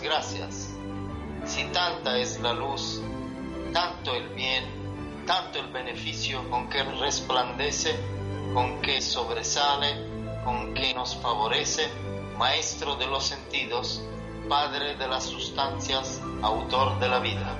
gracias. Si tanta es la luz, tanto el bien, tanto el beneficio con que resplandece, con que sobresale, con que nos favorece, Maestro de los sentidos, Padre de las sustancias, Autor de la vida.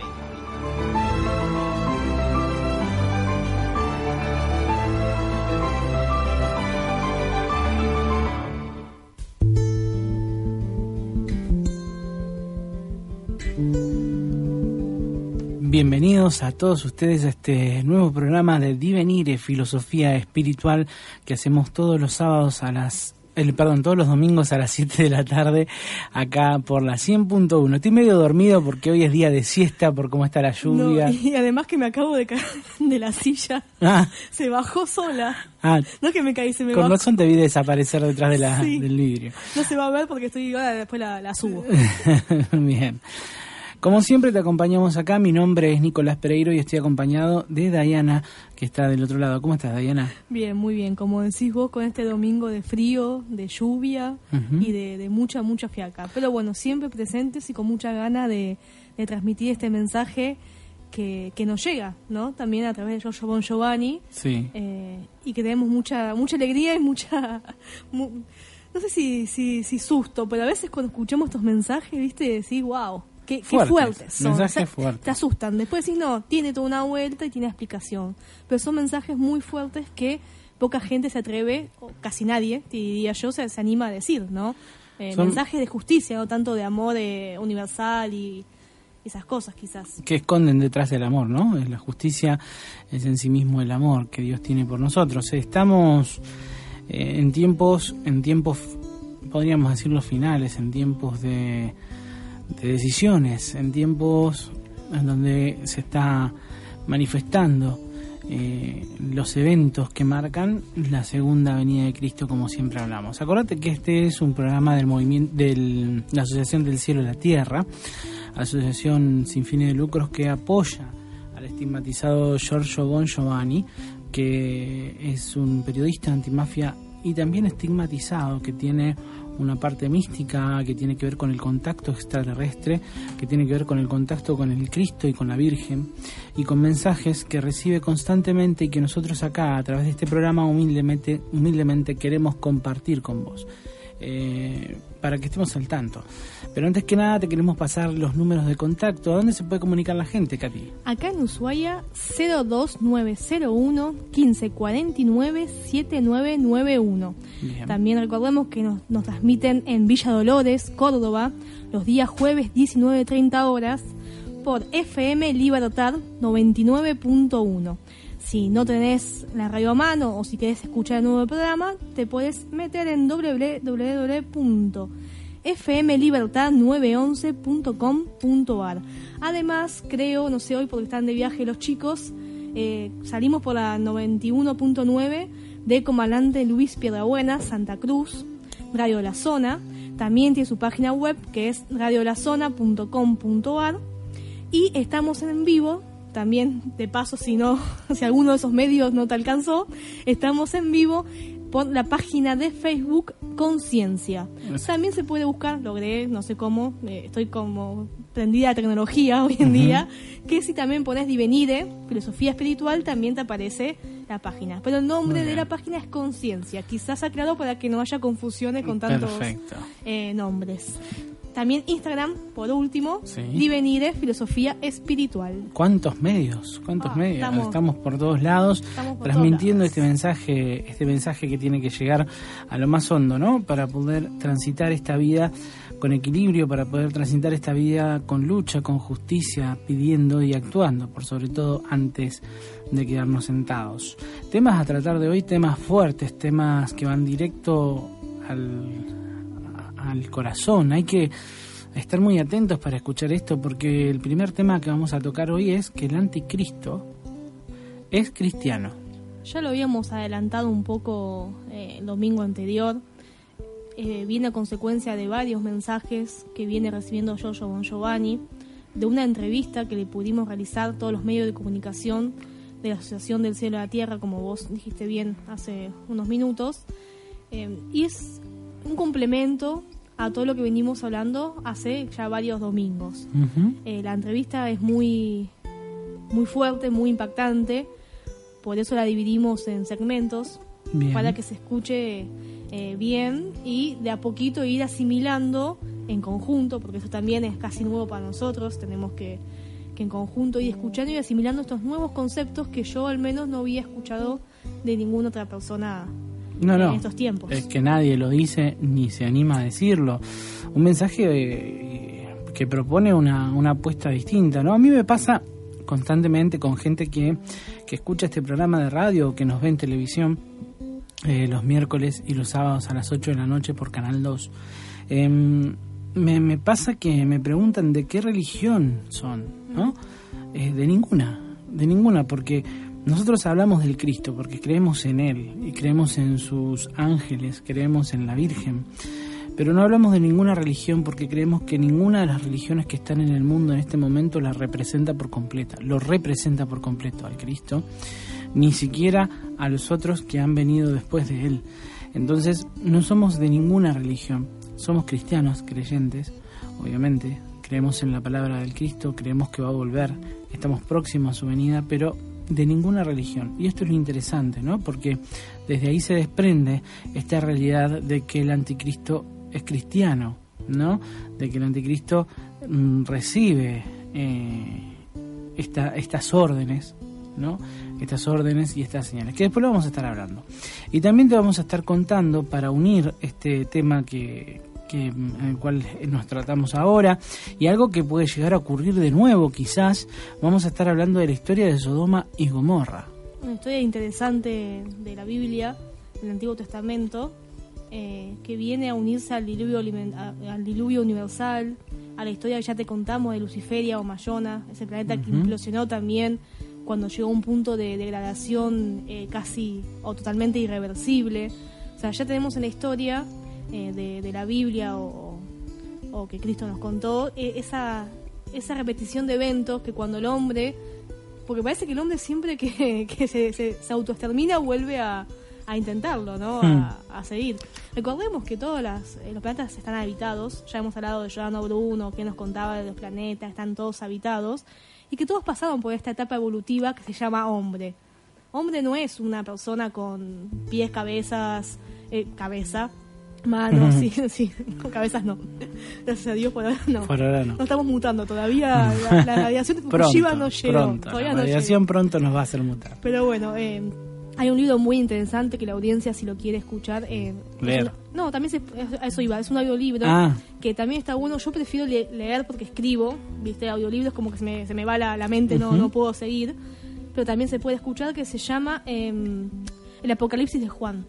Bienvenidos a todos ustedes a este nuevo programa de Divenire, Filosofía Espiritual, que hacemos todos los sábados a las el, perdón, todos los domingos a las 7 de la tarde acá por la 100.1. Estoy medio dormido porque hoy es día de siesta por cómo está la lluvia. y además que me acabo de caer de la silla. Ah. Se bajó sola. Ah, no es que me caí, se me Con bajó. razón te vi desaparecer detrás de la, del vidrio. No se va a ver porque estoy ahora después la, la subo. Bien. Como siempre te acompañamos acá, mi nombre es Nicolás Pereiro y estoy acompañado de Dayana, que está del otro lado. ¿Cómo estás, Dayana? Bien, muy bien. Como decís vos, con este domingo de frío, de lluvia y de, mucha, mucha fiaca. Pero bueno, siempre presentes y con mucha gana de, transmitir este mensaje que, nos llega, ¿no? También a través de Giorgio Bon Giovanni. Sí. Eh, y que tenemos mucha, mucha alegría y mucha... no sé si, si, si susto, pero a veces cuando escuchamos estos mensajes, viste, decís, wow, qué, fuertes, son. Mensajes fuertes. Te asustan. Después decís, no, tiene toda una vuelta y tiene explicación. Pero son mensajes muy fuertes que poca gente se atreve, o casi nadie, diría yo, se, anima a decir, ¿no? Eh, mensajes de justicia, no tanto de amor eh, universal y esas cosas quizás. Que esconden detrás del amor, ¿no? La justicia es en sí mismo el amor que Dios tiene por nosotros. Estamos eh, en tiempos, en tiempos, podríamos decirlo finales, en tiempos de de decisiones, en tiempos en donde se está manifestando eh, los eventos que marcan la segunda venida de Cristo, como siempre hablamos. Acordate que este es un programa del movimiento de la Asociación del Cielo y la Tierra, asociación sin fines de lucros que apoya al estigmatizado Giorgio Bon Giovanni, que es un periodista antimafia y también estigmatizado, que tiene una parte mística que tiene que ver con el contacto extraterrestre, que tiene que ver con el contacto con el Cristo y con la Virgen, y con mensajes que recibe constantemente y que nosotros acá, a través de este programa, humildemente, humildemente queremos compartir con vos. Eh, para que estemos al tanto. Pero antes que nada te queremos pasar los números de contacto. ¿A dónde se puede comunicar la gente, Katy? Acá en Ushuaia 02901 1549 7991. También recordemos que nos, nos, transmiten en Villa Dolores, Córdoba, los días jueves 19.30 horas por FM Libertad 99.1 si no tenés la radio a mano o si querés escuchar el nuevo programa, te puedes meter en www.fmlibertad911.com.ar. Además, creo, no sé hoy porque están de viaje los chicos, eh, salimos por la 91.9 de Comandante Luis Piedrabuena, Santa Cruz, Radio La Zona. También tiene su página web que es radiolazona.com.ar y estamos en vivo también de paso si no si alguno de esos medios no te alcanzó estamos en vivo por la página de Facebook Conciencia. También se puede buscar logré no sé cómo eh, estoy como prendida de tecnología hoy en día que si también pones Divenire filosofía espiritual también te aparece la página. Pero el nombre de la página es Conciencia quizás ha creado para que no haya confusiones con tantos eh, nombres también Instagram, por último, Divenire Filosofía Espiritual. ¿Cuántos medios? ¿Cuántos ah, medios? Estamos, por todos lados transmitiendo este mensaje, este mensaje que tiene que llegar a lo más hondo, ¿no? Para poder transitar esta vida con equilibrio para poder transitar esta vida con lucha, con justicia, pidiendo y actuando, por sobre todo antes de quedarnos sentados. Temas a tratar de hoy, temas fuertes, temas que van directo al, al corazón. Hay que estar muy atentos para escuchar esto porque el primer tema que vamos a tocar hoy es que el anticristo es cristiano. Ya lo habíamos adelantado un poco eh, el domingo anterior. Eh, viene a consecuencia de varios mensajes que viene recibiendo Giorgio Bon Giovanni, de una entrevista que le pudimos realizar todos los medios de comunicación de la Asociación del Cielo y la Tierra, como vos dijiste bien hace unos minutos. Eh, y es un complemento a todo lo que venimos hablando hace ya varios domingos. Eh, la entrevista es muy, muy fuerte, muy impactante, por eso la dividimos en segmentos, para que se escuche eh, bien y de a poquito ir asimilando en conjunto, porque eso también es casi nuevo para nosotros, tenemos que, que en conjunto ir escuchando y asimilando estos nuevos conceptos que yo al menos no había escuchado de ninguna otra persona no, en no, estos tiempos. Es que nadie lo dice ni se anima a decirlo. Un mensaje eh, que propone una, una apuesta distinta, ¿no? A mí me pasa constantemente con gente que, que escucha este programa de radio o que nos ve en televisión eh, los miércoles y los sábados a las 8 de la noche por Canal 2. Em, me, me, pasa que me preguntan de qué religión son, ¿no? Eh, de ninguna, de ninguna, porque nosotros hablamos del Cristo porque creemos en Él y creemos en sus ángeles, creemos en la Virgen, pero no hablamos de ninguna religión porque creemos que ninguna de las religiones que están en el mundo en este momento la representa por completa, lo representa por completo al Cristo, ni siquiera a los otros que han venido después de Él. Entonces no somos de ninguna religión, somos cristianos, creyentes, obviamente, creemos en la palabra del Cristo, creemos que va a volver, estamos próximos a su venida, pero de ninguna religión. Y esto es lo interesante, ¿no? Porque desde ahí se desprende esta realidad de que el anticristo es cristiano, ¿no? De que el anticristo mm, recibe eh, esta, estas órdenes, ¿no? Estas órdenes y estas señales, que después lo vamos a estar hablando. Y también te vamos a estar contando para unir este tema que, que, en el cual nos tratamos ahora y algo que puede llegar a ocurrir de nuevo quizás, vamos a estar hablando de la historia de Sodoma y Gomorra. Una historia interesante de la Biblia, del Antiguo Testamento, eh, que viene a unirse al diluvio, al diluvio universal, a la historia que ya te contamos de Luciferia o Mayona, ese planeta que implosionó también cuando llegó a un punto de degradación eh, casi o totalmente irreversible. O sea, ya tenemos en la historia eh, de, la Biblia o, que Cristo nos contó, eh, esa, esa repetición de eventos que cuando el hombre, porque parece que el hombre siempre que, se, se, autoextermina vuelve a, intentarlo, ¿no? Hmm. A, seguir. Recordemos que todos eh, los planetas están habitados, ya hemos hablado de Giordano Bruno, que nos contaba de los planetas, están todos habitados, y que todos pasaron por esta etapa evolutiva que se llama hombre. Hombre no es una persona con pies, cabezas, cabeza, Manos, sí, sí, con cabezas no. Gracias a Dios por ahora no. Por ahora no. No estamos mutando todavía. La, la radiación de Fukushima no llegó. Pronto, todavía la radiación pronto nos va a hacer mutar. Pero bueno, eh, hay un libro muy interesante que la audiencia, si lo quiere escuchar. Eh, leer. no, también se, a eso iba. Es un audiolibro ah. que también está bueno. Yo prefiero leer porque escribo. Viste, audiolibros como que se me, se me va la, la mente, no, no puedo seguir. Pero también se puede escuchar que se llama eh, El Apocalipsis de Juan.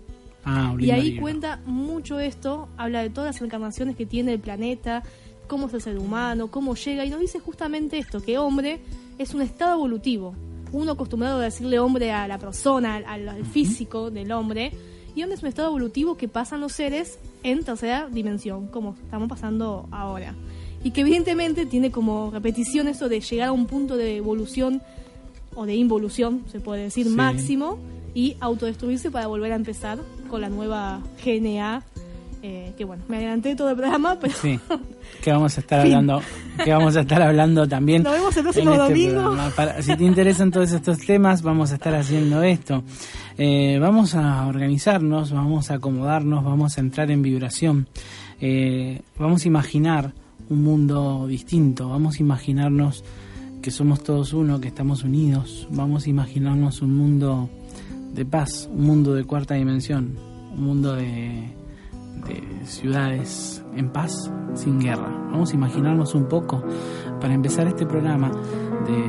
Ah, y ahí cuenta mucho esto, habla de todas las encarnaciones que tiene el planeta, cómo es el ser humano, cómo llega, y nos dice justamente esto, que hombre es un estado evolutivo. Uno acostumbrado a decirle hombre a la persona, al, físico del hombre, y hombre es un estado evolutivo que pasan los seres en tercera dimensión, como estamos pasando ahora. Y que evidentemente tiene como repetición eso de llegar a un punto de evolución o de involución, se puede decir, máximo, y autodestruirse para volver a empezar con la nueva GNA. Eh, que bueno, me adelanté todo el programa, pero sí, que vamos a estar hablando, que vamos a estar hablando también. Nos vemos el próximo este domingo. si te interesan todos estos temas, vamos a estar haciendo esto. Eh, vamos a organizarnos, vamos a acomodarnos, vamos a entrar en vibración. Eh, vamos a imaginar un mundo distinto, vamos a imaginarnos que somos todos uno, que estamos unidos, vamos a imaginarnos un mundo de paz, un mundo de cuarta dimensión, un mundo de, de ciudades en paz, sin guerra. Vamos a imaginarnos un poco, para empezar este programa, de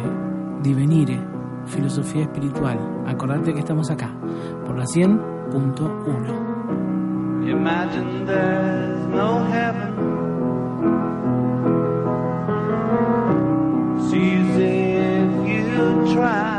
Divenire, filosofía espiritual. Acordate que estamos acá, por la 100.1. Imagine there's no heaven. Sees if you try.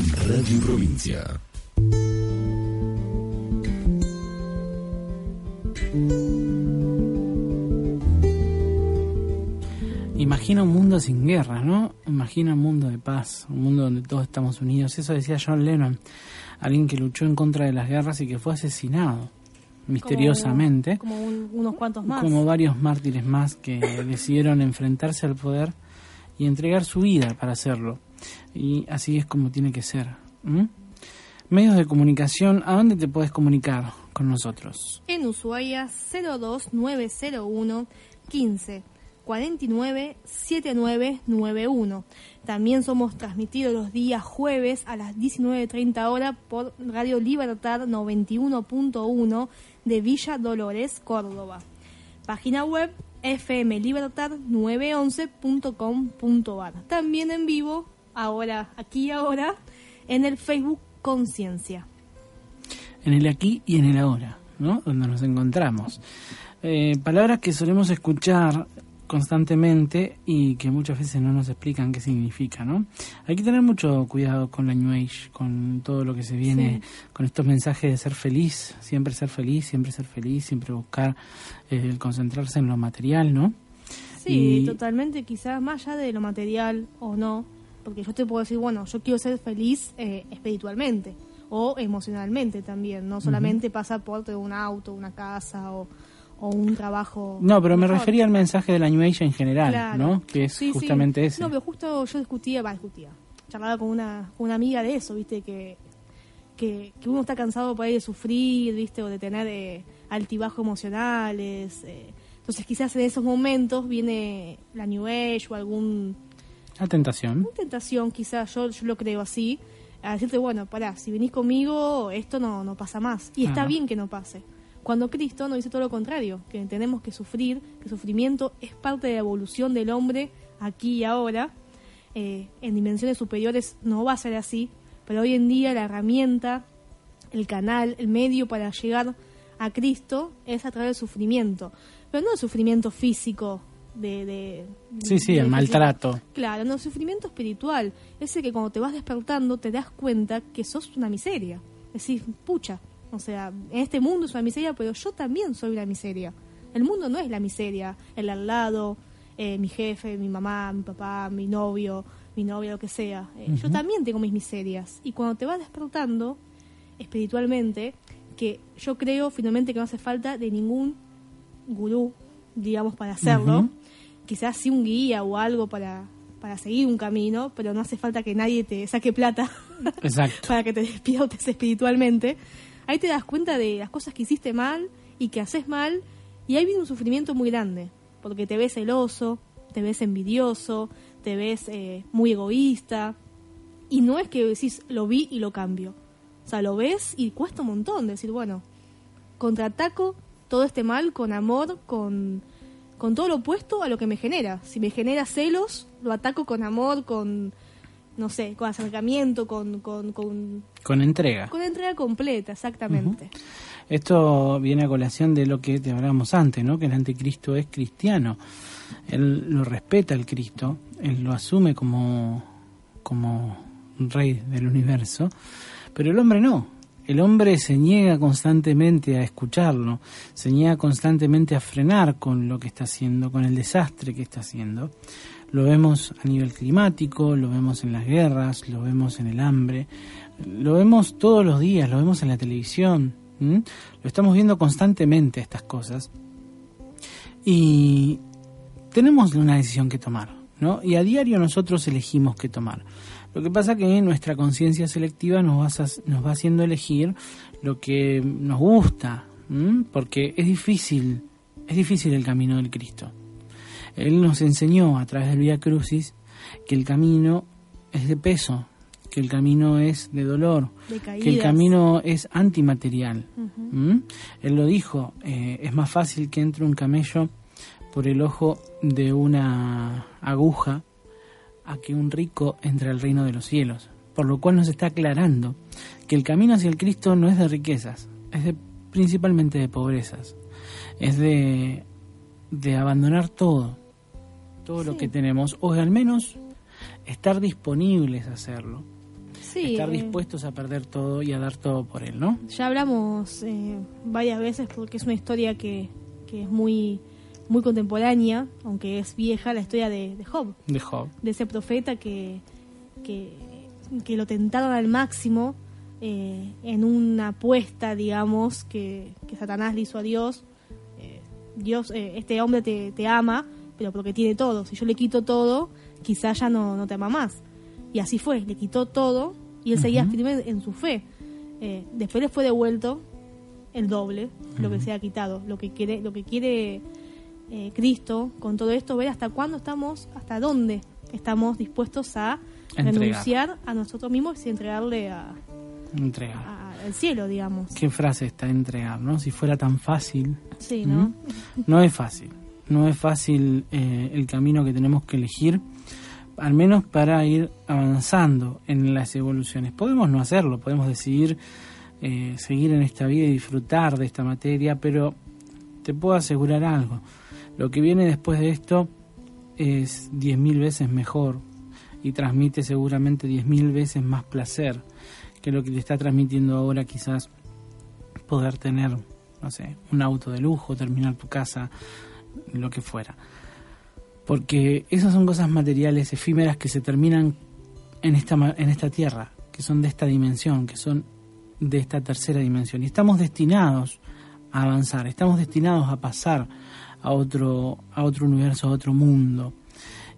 En Radio Provincia. Imagina un mundo sin guerra, ¿no? Imagina un mundo de paz, un mundo donde todos estamos unidos. Eso decía John Lennon, alguien que luchó en contra de las guerras y que fue asesinado misteriosamente. Como, como un- unos cuantos más. como varios mártires más que decidieron enfrentarse al poder y entregar su vida para hacerlo. Y así es como tiene que ser. Medios de comunicación, ¿a dónde te puedes comunicar con nosotros? En Ushuaia 02901 15 49 7991. También somos transmitidos los días jueves a las 19.30 horas por Radio Libertad 91.1 de Villa Dolores, Córdoba. Página web fmlibertad911.com.ar. También en vivo, ahora, aquí y ahora, en el Facebook Conciencia. En el aquí y en el ahora, ¿no? Donde nos encontramos. Eh, palabras que solemos escuchar constantemente y que muchas veces no nos explican qué significa, ¿no? Hay que tener mucho cuidado con la New Age, con todo lo que se viene, con estos mensajes de ser feliz, siempre ser feliz, siempre ser feliz, siempre buscar eh, el concentrarse en lo material, ¿no? Sí, Y- totalmente, quizás más allá de lo material o no, porque yo te puedo decir, bueno, yo quiero ser feliz eh, espiritualmente o emocionalmente también, no solamente pasa por tener un auto, una casa o, o un trabajo. No, pero me refería al mensaje de la New Age en general, Claro. ¿no? Que es Sí, sí. justamente ese. No, pero justo yo discutía, va, discutía, charlaba con una, con una amiga de eso, viste, que, que, que uno está cansado por ahí de sufrir, ¿viste? O de tener eh, altibajos emocionales. eh. Entonces quizás en esos momentos viene la New Age o algún La tentación. una tentación, quizás yo, yo lo creo así, a decirte, bueno, pará, si venís conmigo, esto no, no pasa más. Y está Claro. bien que no pase. Cuando Cristo nos dice todo lo contrario, que tenemos que sufrir, que el sufrimiento es parte de la evolución del hombre aquí y ahora. Eh, en dimensiones superiores no va a ser así, pero hoy en día la herramienta, el canal, el medio para llegar a Cristo es a través del sufrimiento. Pero no el sufrimiento físico de... de Sí, sí, de- el maltrato. Claro, no, el sufrimiento espiritual. Ese que cuando te vas despertando te das cuenta que sos una miseria. Decís, pucha, o sea, en este mundo es una miseria, pero yo también soy una miseria. El mundo no es la miseria, el al lado, eh, mi jefe, mi mamá, mi papá, mi novio, mi novia, lo que sea. Eh, Yo también tengo mis miserias. Y cuando te vas despertando espiritualmente, que yo creo finalmente que no hace falta de ningún gurú, digamos, para hacerlo. Quizás sí un guía o algo para, para seguir un camino, pero no hace falta que nadie te saque plata Exacto. para que te despiertes espiritualmente. Ahí te das cuenta de las cosas que hiciste mal y que haces mal, y ahí viene un sufrimiento muy grande, porque te ves celoso, te ves envidioso, te ves eh, muy egoísta, y no es que decís, lo vi y lo cambio. O sea, lo ves y cuesta un montón decir, bueno, contraataco todo este mal con amor, con, con todo lo opuesto a lo que me genera. Si me genera celos, lo ataco con amor, con, no sé, con acercamiento, con, con, con, Con entrega. con entrega completa, exactamente. Esto viene a colación de lo que te hablábamos antes, ¿no? Que el anticristo es cristiano. Él lo respeta al Cristo, él lo asume como, como rey del universo, pero el hombre no. El hombre se niega constantemente a escucharlo, se niega constantemente a frenar con lo que está haciendo, con el desastre que está haciendo. Lo vemos a nivel climático, lo vemos en las guerras, lo vemos en el hambre, lo vemos todos los días, lo vemos en la televisión, lo estamos viendo constantemente estas cosas. Y tenemos una decisión que tomar, ¿no? Y a diario nosotros elegimos qué tomar. Lo que pasa que nuestra conciencia selectiva nos va, a- nos va haciendo elegir lo que nos gusta, ¿m? porque es difícil, es difícil el camino del Cristo. Él nos enseñó a través del Vía Crucis que el camino es de peso, que el camino es de dolor, De que el camino es antimaterial. ¿Mm? Él lo dijo, eh, es más fácil que entre un camello por el ojo de una aguja a que un rico entre al reino de los cielos. Por lo cual nos está aclarando que el camino hacia el Cristo no es de riquezas, es de, principalmente de pobrezas, es de, de abandonar todo, todo lo que tenemos, o al menos estar disponibles a hacerlo, Sí, estar dispuestos a perder todo y a dar todo por él, ¿no? ya hablamos eh, varias veces porque es una historia que, que es muy, muy contemporánea, aunque es vieja, la historia de, de Job, De Job. de ese profeta que, que, que lo tentaron al máximo eh, en una apuesta, digamos, que, que Satanás le hizo a Dios. Eh, Dios, eh, este hombre te, te ama, pero porque tiene todo. Si yo le quito todo, quizás ya no, no te ama más. Y así fue, le quitó todo y él seguía firme en su fe. Eh, después le fue devuelto el doble, lo que se ha quitado. Lo que quiere, lo que quiere eh, Cristo con todo esto, ver hasta cuándo estamos, hasta dónde estamos dispuestos a Entregar. renunciar a nosotros mismos y entregarle a, Entregar. a- al cielo, digamos. Qué frase está entregar, ¿no? Si fuera tan fácil. Sí, ¿no? ¿Mm? No es fácil. No es fácil eh, el camino que tenemos que elegir, al menos para ir avanzando en las evoluciones. Podemos no hacerlo, podemos decidir eh, seguir en esta vida y disfrutar de esta materia, pero te puedo asegurar algo. Lo que viene después de esto es diez mil veces mejor y transmite seguramente diez mil veces más placer que lo que te está transmitiendo ahora quizás poder tener, no sé, un auto de lujo, terminar tu casa, lo que fuera. Porque esas son cosas materiales, efímeras que se terminan en esta, en esta tierra, que son de esta dimensión, que son de esta tercera dimensión. Y estamos destinados a avanzar, estamos destinados a pasar a otro, a otro universo, a otro mundo.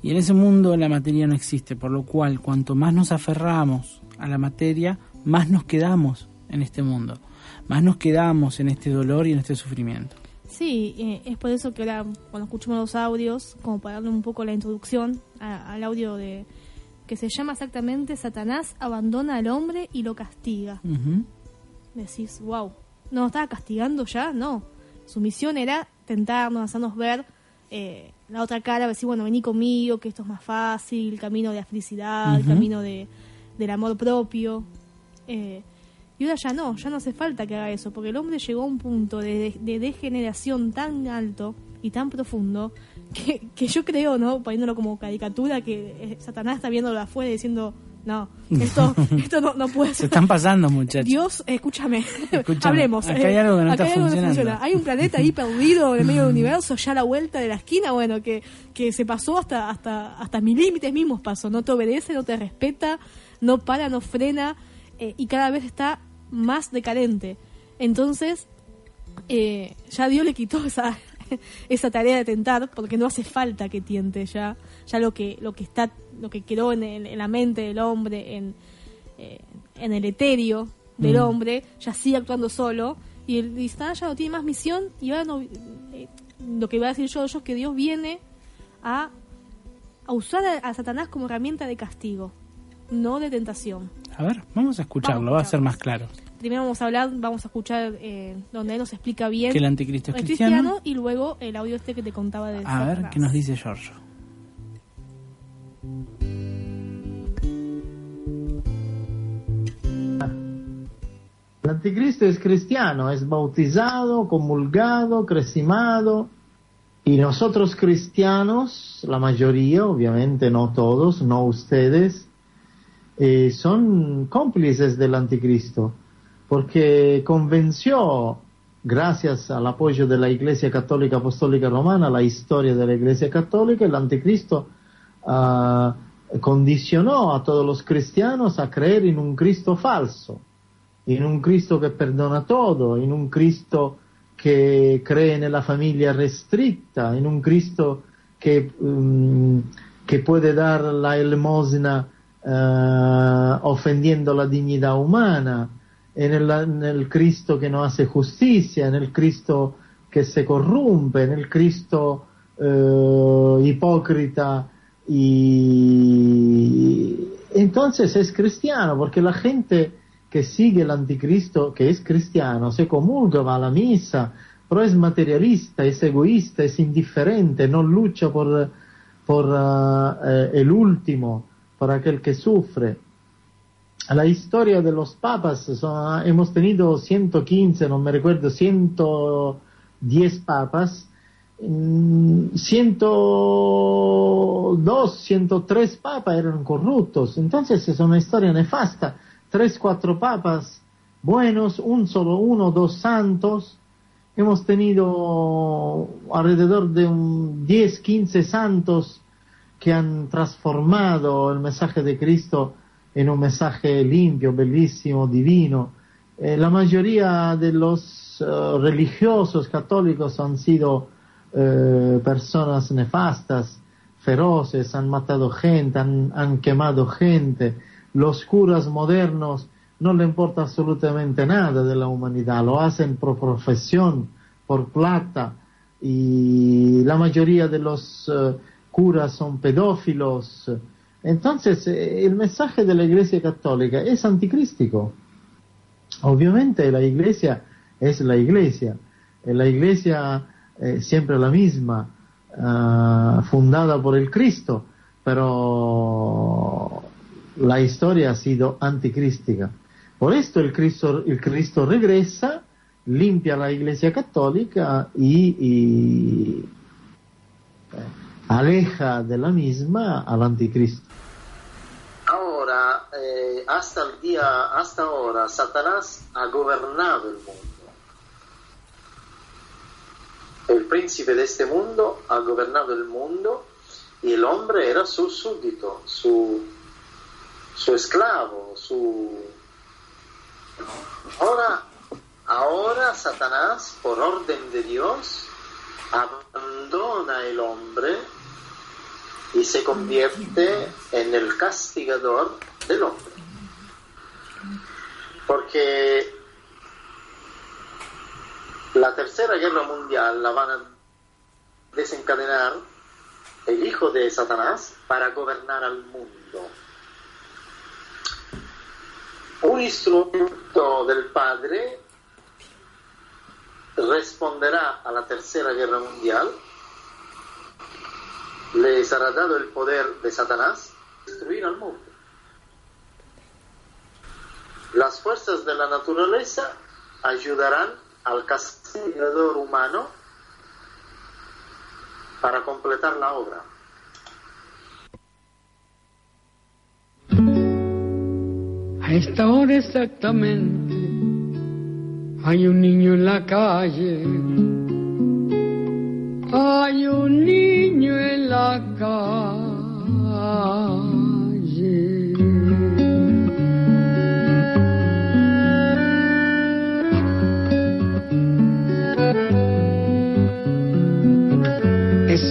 Y en ese mundo la materia no existe, por lo cual cuanto más nos aferramos a la materia, más nos quedamos en este mundo, más nos quedamos en este dolor y en este sufrimiento. Sí, eh, es por eso que ahora cuando escuchamos los audios, como para darle un poco la introducción a- al audio de que se llama exactamente Satanás abandona al hombre y lo castiga. Ujú. Decís, wow, no estaba castigando ya, no. Su misión era tentarnos, hacernos ver eh, la otra cara, decir, bueno, vení conmigo, que esto es más fácil, el camino de la felicidad, el camino de, del amor propio. Eh, y ahora ya no, ya no hace falta que haga eso, porque el hombre llegó a un punto de, de- de degeneración tan alto y tan profundo que, que yo creo, ¿no? Poniéndolo como caricatura, que eh, Satanás está viéndolo afuera y diciendo, no, esto, esto no, no puede Se ser. están pasando, muchachos. Dios, escúchame, Escúchame, hablemos. acá hay algo que no acá está hay funcionando. funciona. Hay un planeta ahí perdido en el medio del universo, ya a la vuelta de la esquina, bueno, que, que se pasó hasta, hasta, hasta mis límites mismos pasó. No te obedece, no te respeta, no para, no frena eh, y cada vez está más decadente. Entonces, eh, ya Dios le quitó esa, esa tarea de tentar porque no hace falta que tiente ya ya lo que lo que está lo que quedó en, el- en la mente del hombre en eh, en el etéreo del Mm. hombre ya sigue actuando solo y el y Satanás ya no tiene más misión y ahora no eh, lo que iba a decir yo, yo es que Dios viene a, a usar a, a Satanás como herramienta de castigo no de tentación A ver, vamos a escucharlo, Vamos a va a ser más claro. primero vamos a hablar vamos a escuchar eh, donde él nos explica bien Que el anticristo es cristiano. y luego el audio este que te contaba de A ver. ¿qué nos dice Giorgio? El anticristo es cristiano, es bautizado, comulgado, crecimado. Y nosotros cristianos, la mayoría, obviamente no todos, no ustedes, eh, son cómplices del anticristo, porque convenció, gracias al apoyo de la Iglesia Católica Apostólica Romana, la historia de la Iglesia Católica, el anticristo ah, condicionó a todos los cristianos a creer en un Cristo falso in un Cristo che perdona todo, in un Cristo che cree nella famiglia restretta, in un Cristo che, mm, che puede dar la elemosina eh, ofendiendo la dignità umana, e nella- nel Cristo che non hace justicia, nel Cristo che se corrompe, nel Cristo eh, hipócrita y entonces es cristiano porque la gente que sigue el anticristo que es cristiano se comulga va a la misa pero es materialista es egoísta es indiferente no lucha por por ah, eh, el último por aquel que sufre. La historia de los papas son- hemos tenido 115 no me recuerdo 110 papas 102, 103 papas eran corruptos. Entonces es una historia nefasta. Tres, cuatro papas buenos, un solo uno, dos santos. Hemos tenido alrededor de un 10, 15 santos que han transformado el mensaje de Cristo en un mensaje limpio, bellísimo, divino. Eh, la mayoría de los eh, religiosos católicos han sido eh, personas nefastas, feroces, han matado gente, han, quemado gente. Los curas modernos no le importa absolutamente nada de la humanidad, lo hacen por profesión, por plata, y la mayoría de los eh, curas son pedófilos. Entonces, eh, el mensaje de la Iglesia Católica es anticrístico. Obviamente la Iglesia es la Iglesia, la Iglesia eh, siempre la misma, ah, fundada por el Cristo, pero la historia ha sido anticrística. Por esto el Cristo, el Cristo regresa, limpia la Iglesia Católica y, y, eh, aleja de la misma al anticristo. Ahora, eh, hasta el día, hasta ahora, Satanás ha gobernado el mundo. El príncipe de este mundo ha gobernado el mundo y el hombre era su súbdito, su, su esclavo, su... Ahora, ahora Satanás, por orden de Dios, abandona el hombre y se convierte en el castigador del hombre. Porque la tercera guerra mundial la van a desencadenar el hijo de Satanás para gobernar al mundo. Un instrumento del Padre responderá a la tercera guerra mundial, le será dado el poder de Satanás destruir al mundo. Las fuerzas de la naturaleza ayudarán al castigador humano para completar la obra. A esta hora exactamente hay un niño en la calle. Hay un niño en la calle.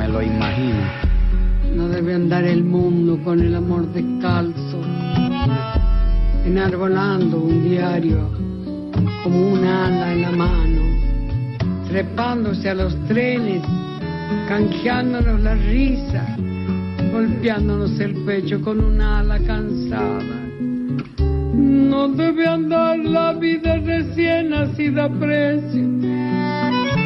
me lo imagino. No debe andar el mundo con el amor descalzo, enarbolando un diario como un ala en la mano, trepándose a los trenes, canjeándonos la risa, golpeándonos el pecho con un ala cansada. No debe andar la vida recién nacida a precio.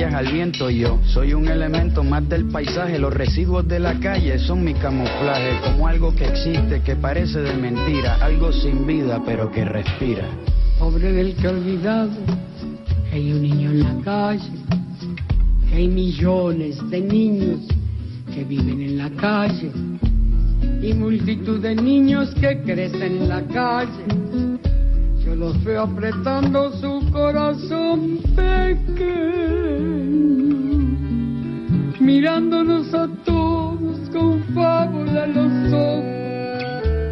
al viento. Yo soy un elemento más del paisaje, los residuos de la calle son mi camuflaje, como algo que existe, que parece de mentira, algo sin vida pero que respira. Pobre del que olvidado hay un niño en la calle, hay millones de niños que viven en la calle y multitud de niños que crecen en la calle. Yo los veo apretando su corazón pequeño, mirándonos a todos con fábula en los ojos.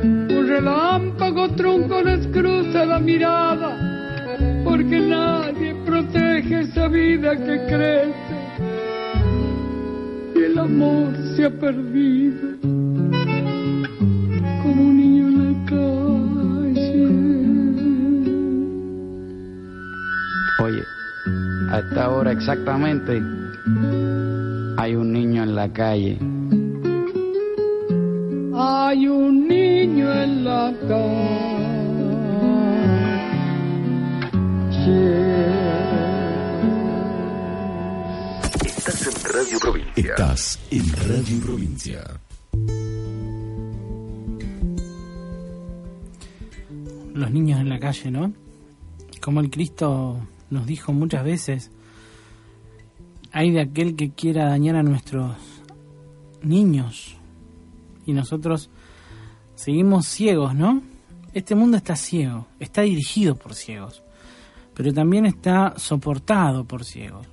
Un relámpago tronco les cruza la mirada, porque nadie protege esa vida que crece. Y el amor se ha perdido esta hora exactamente hay un niño en la calle. Hay un niño en la calle. Estás en Radio Provincia. Estás en Radio Provincia. Los niños en la calle, ¿no? Como el Cristo nos dijo muchas veces, hay de aquel que quiera dañar a nuestros niños y nosotros seguimos ciegos, ¿no? Este mundo está ciego, está dirigido por ciegos, pero también está soportado por ciegos.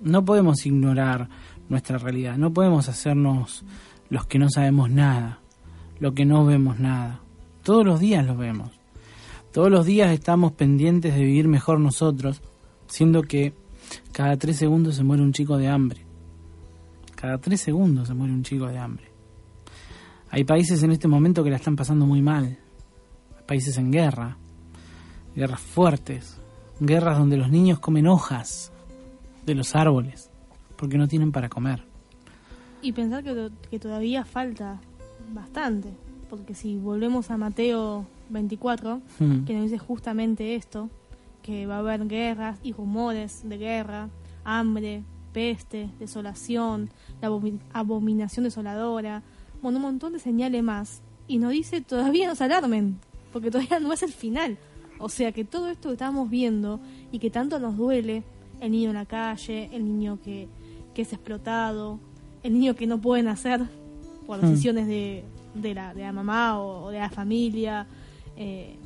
No podemos ignorar nuestra realidad, no podemos hacernos los que no sabemos nada, lo que no vemos nada. Todos los días lo vemos. Todos los días estamos pendientes de vivir mejor nosotros, siendo que cada tres segundos se muere un chico de hambre. Cada tres segundos se muere un chico de hambre. Hay países en este momento que la están pasando muy mal. Países en guerra. Guerras fuertes. Guerras donde los niños comen hojas de los árboles porque no tienen para comer. Y pensar que, que todavía falta bastante. Porque si volvemos a Mateo 24, Hmm. que nos dice justamente esto, que va a haber guerras y rumores de guerra, hambre, peste, desolación, la abomi- abominación desoladora, bueno, un montón de señales más. Y nos dice, todavía no se alarmen, porque todavía no es el final. O sea que todo esto que estamos viendo y que tanto nos duele, el niño en la calle, el niño que, que es explotado, el niño que no puede nacer por Hmm. decisiones de, de, la, de la mamá o, o de la familia, eh,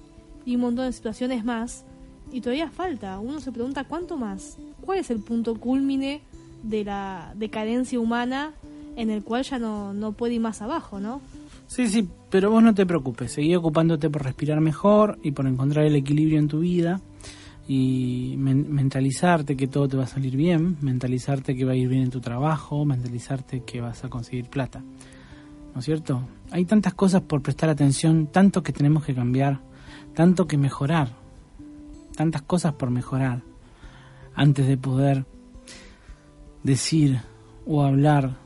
y un montón de situaciones más. Y todavía falta. Uno se pregunta cuánto más. ¿Cuál es el punto culmine de la decadencia humana en el cual ya no, no puede ir más abajo, ¿no? Sí, sí, pero vos no te preocupes, seguí ocupándote por respirar mejor y por encontrar el equilibrio en tu vida y men- mentalizarte que todo te va a salir bien, mentalizarte que va a ir bien en tu trabajo, mentalizarte que vas a conseguir plata. ¿No es cierto? Hay tantas cosas por prestar atención, tanto que tenemos que cambiar, tanto que mejorar, tantas cosas por mejorar antes de poder decir o hablar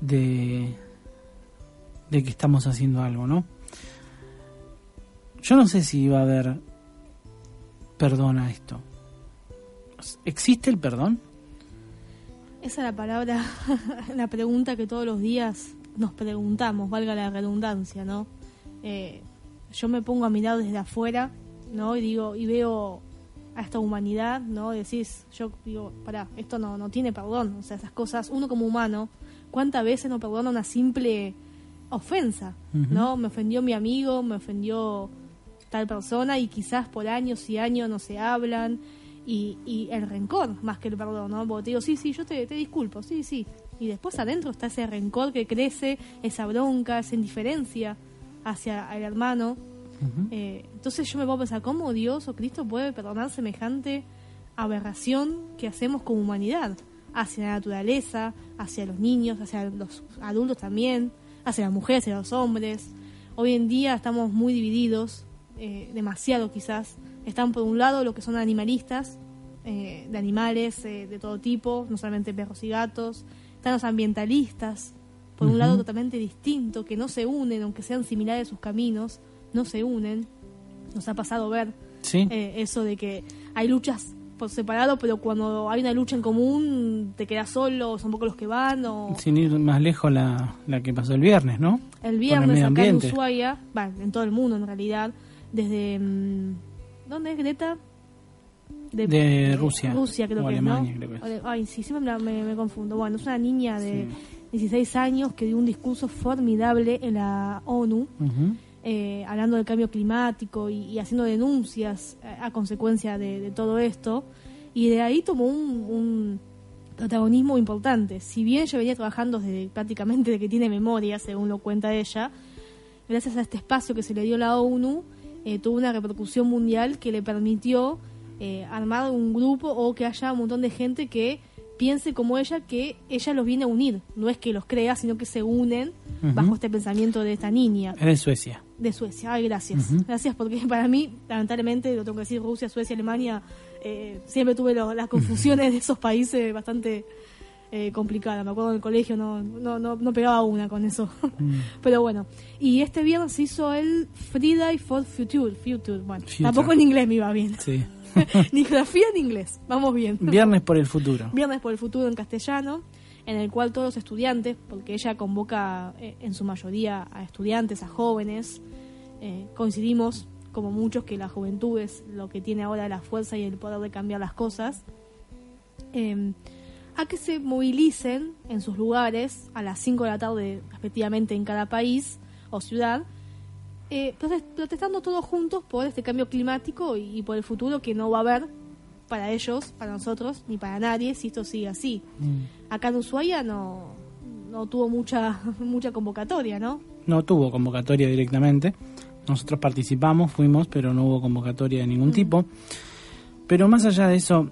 de de que estamos haciendo algo, ¿no? Yo no sé si va a haber perdón a esto. ¿Existe el perdón? Esa es la palabra, la pregunta que todos los días nos preguntamos, valga la redundancia, ¿no? Eh, yo me pongo a mirar desde afuera, ¿no? Y digo, y veo a esta humanidad, ¿no? Decís, yo digo, pará, esto no, no tiene perdón, o sea, esas cosas, uno como humano, ¿cuántas veces no perdona una simple ofensa. ¿no? Me ofendió mi amigo, me ofendió tal persona y quizás por años y años no se hablan y, y el rencor más que el perdón, ¿no? Porque te digo, sí, sí, yo te, te disculpo, sí, sí. Y después adentro está ese rencor que crece, esa bronca, esa indiferencia hacia el hermano. Eh, entonces yo me puedo pensar, ¿cómo Dios o Cristo puede perdonar semejante aberración que hacemos como humanidad? Hacia la naturaleza, hacia los niños, hacia los adultos también, hacia las mujeres, hacia los hombres. Hoy en día estamos muy divididos, eh, demasiado quizás. Están por un lado los que son animalistas, eh, de animales eh, de todo tipo, no solamente perros y gatos. Están los ambientalistas, por un lado totalmente distinto, que no se unen, aunque sean similares sus caminos, no se unen. Nos ha pasado ver Sí. eh, eso de que hay luchas por separado, pero cuando hay una lucha en común te quedas solo, son pocos los que van, o Sin ir más lejos la, la que pasó el viernes, ¿no? el viernes acá en. Ushuaia, en todo el mundo en realidad, desde... mm, ¿Dónde es Greta? De Rusia, Rusia creo o que Alemania, es, ¿no? creo que es. O de- Ay, sí, siempre me, confundo. Bueno, es una niña de Sí. 16 años que dio un discurso formidable en la ONU Ujú. Eh, hablando del cambio climático y, y haciendo denuncias a, a consecuencia de, de todo esto. Y de ahí tomó un, un protagonismo importante. Si bien ella venía trabajando desde prácticamente de que tiene memoria, según lo cuenta ella, gracias a este espacio que se le dio la ONU, eh, tuvo una repercusión mundial que le permitió eh, armar un grupo o que haya un montón de gente que piense como ella que ella los viene a unir. No es que los crea, sino que se unen bajo este pensamiento de esta niña de Suecia. De Suecia. Ay, gracias. Gracias porque para mí, lamentablemente, lo tengo que decir, Rusia, Suecia, Alemania, eh, siempre tuve lo- las confusiones de esos países bastante eh, complicadas. Me acuerdo en el colegio no, no, no, no pegaba una con eso. Mm. Pero bueno, y este viernes se hizo el Friday for Future. Future. Bueno, Future. tampoco en inglés me iba bien. Sí. Ni geografía ni inglés. Vamos bien. Viernes por el futuro. Viernes por el futuro en castellano, en el cual todos los estudiantes, porque ella convoca eh, en su mayoría a estudiantes, a jóvenes, eh, coincidimos como muchos, que la juventud es lo que tiene ahora la fuerza y el poder de cambiar las cosas, eh, a que se movilicen en sus lugares a las 5 de la tarde, respectivamente, en cada país o ciudad, eh, protes- protestando todos juntos por este cambio climático y por el futuro que no va a haber para ellos, para nosotros, ni para nadie si esto sigue así. Acá en Ushuaia no, no tuvo mucha, mucha convocatoria, ¿no? No tuvo convocatoria directamente. Nosotros participamos, fuimos, pero no hubo convocatoria de ningún tipo. Pero más allá de eso,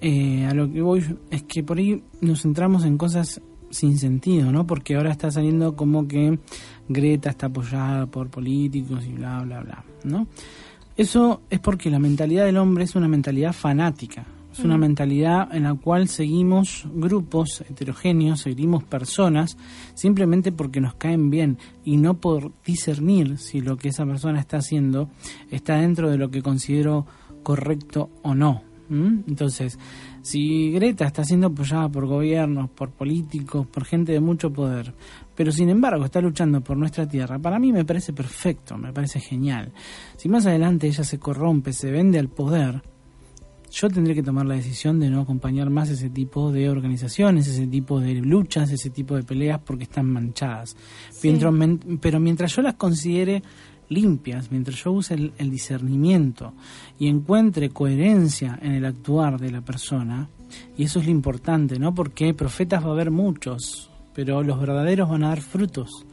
eh, a lo que voy es que por ahí nos centramos en cosas sin sentido, ¿no? Porque ahora está saliendo como que Greta está apoyada por políticos y bla, bla, bla, ¿no? Eso es porque la mentalidad del hombre es una mentalidad fanática. Es una mentalidad en la cual seguimos grupos heterogéneos, seguimos personas, simplemente porque nos caen bien y no por discernir si lo que esa persona está haciendo está dentro de lo que considero correcto o no. Entonces, si Greta está siendo apoyada por gobiernos, por políticos, por gente de mucho poder, pero sin embargo está luchando por nuestra tierra, para mí me parece perfecto, me parece genial. Si más adelante ella se corrompe, se vende al poder, yo tendré que tomar la decisión de no acompañar más ese tipo de organizaciones, ese tipo de luchas, ese tipo de peleas porque están manchadas. Mientras- pero mientras yo las considere limpias, mientras yo use el, el discernimiento y encuentre coherencia en el actuar de la persona, y eso es lo importante, ¿no? Porque profetas va a haber muchos, pero los verdaderos van a dar frutos.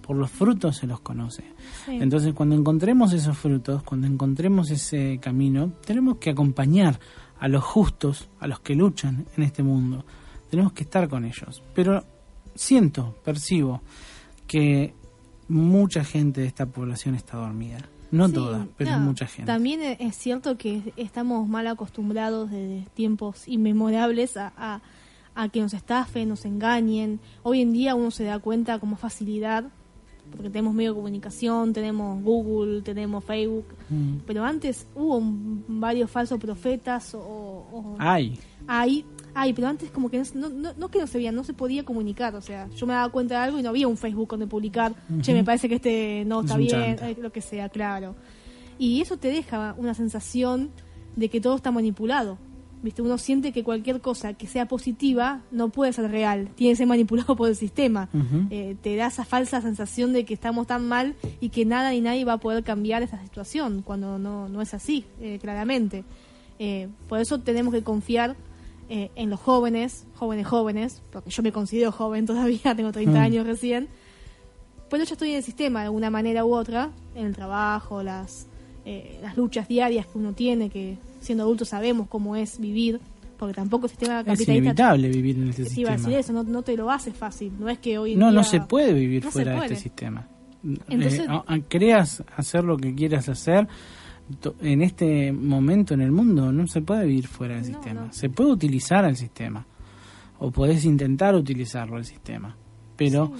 Por los frutos se los conoce. Sí. Entonces, cuando encontremos esos frutos, cuando encontremos ese camino, tenemos que acompañar a los justos, a los que luchan en este mundo. Tenemos que estar con ellos. Pero siento, percibo, que mucha gente de esta población está dormida. No Sí, toda, pero no, mucha gente. También es cierto que estamos mal acostumbrados desde tiempos inmemorables a, a- a que nos estafen, nos engañen. Hoy en día uno se da cuenta con más facilidad, porque tenemos medio de comunicación, tenemos Google, tenemos Facebook, Mm. pero antes hubo un- varios falsos profetas o... o- Ay, Hay, hay, pero antes como que no, no, no que no se veía, no se podía comunicar. O sea, yo me daba cuenta de algo y no había un Facebook donde publicar, che, me parece que este no Es está bien, eh, lo que sea, claro. Y eso te deja una sensación de que todo está manipulado. ¿Viste? Uno siente que cualquier cosa que sea positiva no puede ser real, tiene que ser manipulado por el sistema. Eh, te da esa falsa sensación de que estamos tan mal y que nada ni nadie va a poder cambiar esa situación, cuando no, no es así, eh, claramente. Eh, por eso tenemos que confiar eh, en los jóvenes, jóvenes jóvenes, porque yo me considero joven todavía, tengo 30 Mm. años recién, pero ya estoy en el sistema de alguna manera u otra, en el trabajo, las, eh, las luchas diarias que uno tiene, que siendo adultos sabemos cómo es vivir, porque tampoco el sistema es capitalista inevitable vivir en este te iba a sistema. decir eso, no, no te lo hace fácil, no es que hoy en No, día... no se puede vivir no fuera de este sistema. Entonces- Eh, a- a- creas hacer lo que quieras hacer, en este momento en el mundo no se puede vivir fuera del No, sistema. no. Se puede utilizar el sistema, o podés intentar utilizarlo el sistema, pero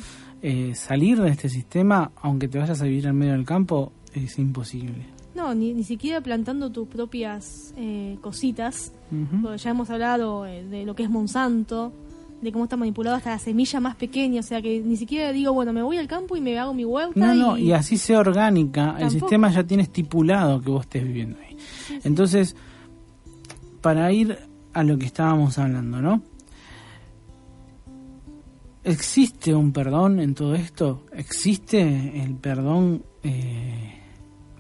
eh, salir de este sistema, aunque te vayas a vivir en medio del campo, es imposible. No, ni, ni siquiera plantando tus propias eh, cositas, porque ya hemos hablado eh, de lo que es Monsanto, de cómo está manipulado hasta la semilla más pequeña, o sea que ni siquiera digo, bueno, me voy al campo y me hago mi huerta No, no, y... y así sea orgánica, el sistema ya tiene estipulado que vos estés viviendo ahí. Entonces, para ir a lo que estábamos hablando, ¿no? ¿Existe un perdón en todo esto? ¿Existe el perdón eh,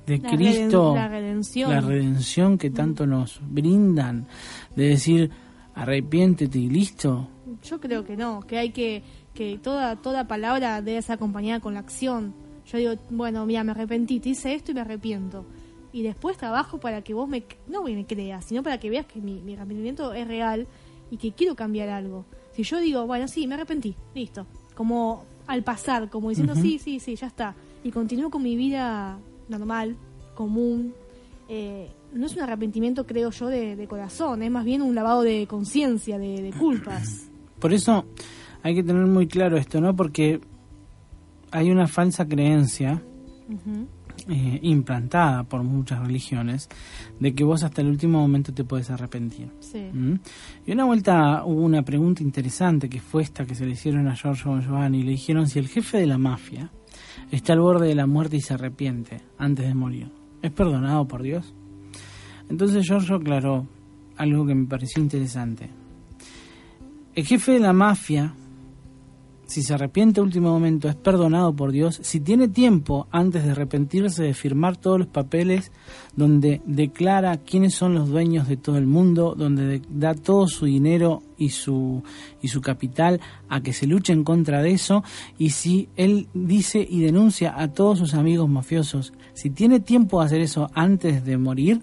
de La Cristo? reden- la redención. La redención que tanto nos brindan, de decir, arrepiéntete y listo. Yo creo que no, que hay que que toda toda palabra debe ser acompañada con la acción. Yo digo, bueno, mira, me arrepentí, te hice esto y me arrepiento. Y después trabajo para que vos me, no me creas, sino para que veas que mi, mi arrepentimiento es real y que quiero cambiar algo. Si yo digo, bueno, sí, me arrepentí, listo. Como al pasar, como diciendo, sí, sí, sí, ya está. Y continúo con mi vida normal, común. Eh, no es un arrepentimiento, creo yo, de, de corazón, es más bien un lavado de conciencia, de, de culpas. Por eso hay que tener muy claro esto, ¿no? Porque hay una falsa creencia eh, implantada por muchas religiones de que vos hasta el último momento te puedes arrepentir. Sí. ¿Mm? Y una vuelta hubo una pregunta interesante que fue esta que se le hicieron a Giorgio Giovanni. Le dijeron si el jefe de la mafia está al borde de la muerte y se arrepiente antes de morir. es perdonado por Dios. Entonces Giorgio aclaró algo que me pareció interesante. El jefe de la mafia, si se arrepiente a último momento, es perdonado por Dios si tiene tiempo antes de arrepentirse de firmar todos los papeles donde declara quiénes son los dueños de todo el mundo, donde de- da todo su dinero y su, y su capital a que se luchen contra de eso, y si él dice y denuncia a todos sus amigos mafiosos, si tiene tiempo de hacer eso antes de morir,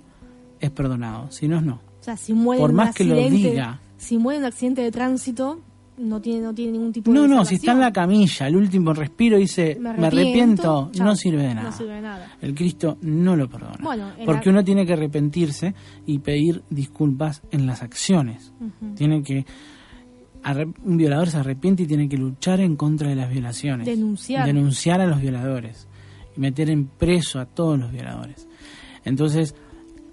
es perdonado, si no, no. O sea, si muere Por en más que lo diga. Si muere en un accidente de tránsito, no tiene, no tiene ningún tipo No, de no, si está en la camilla, el último respiro dice, me arrepiento, chao, no sirve de nada. No sirve de nada. El Cristo no lo perdona. Bueno, porque la- uno tiene que arrepentirse y pedir disculpas en las acciones. Tiene que un violador se arrepiente y tiene que luchar en contra de las violaciones. Denunciar. Denunciar a los violadores y meter en preso a todos los violadores. Entonces,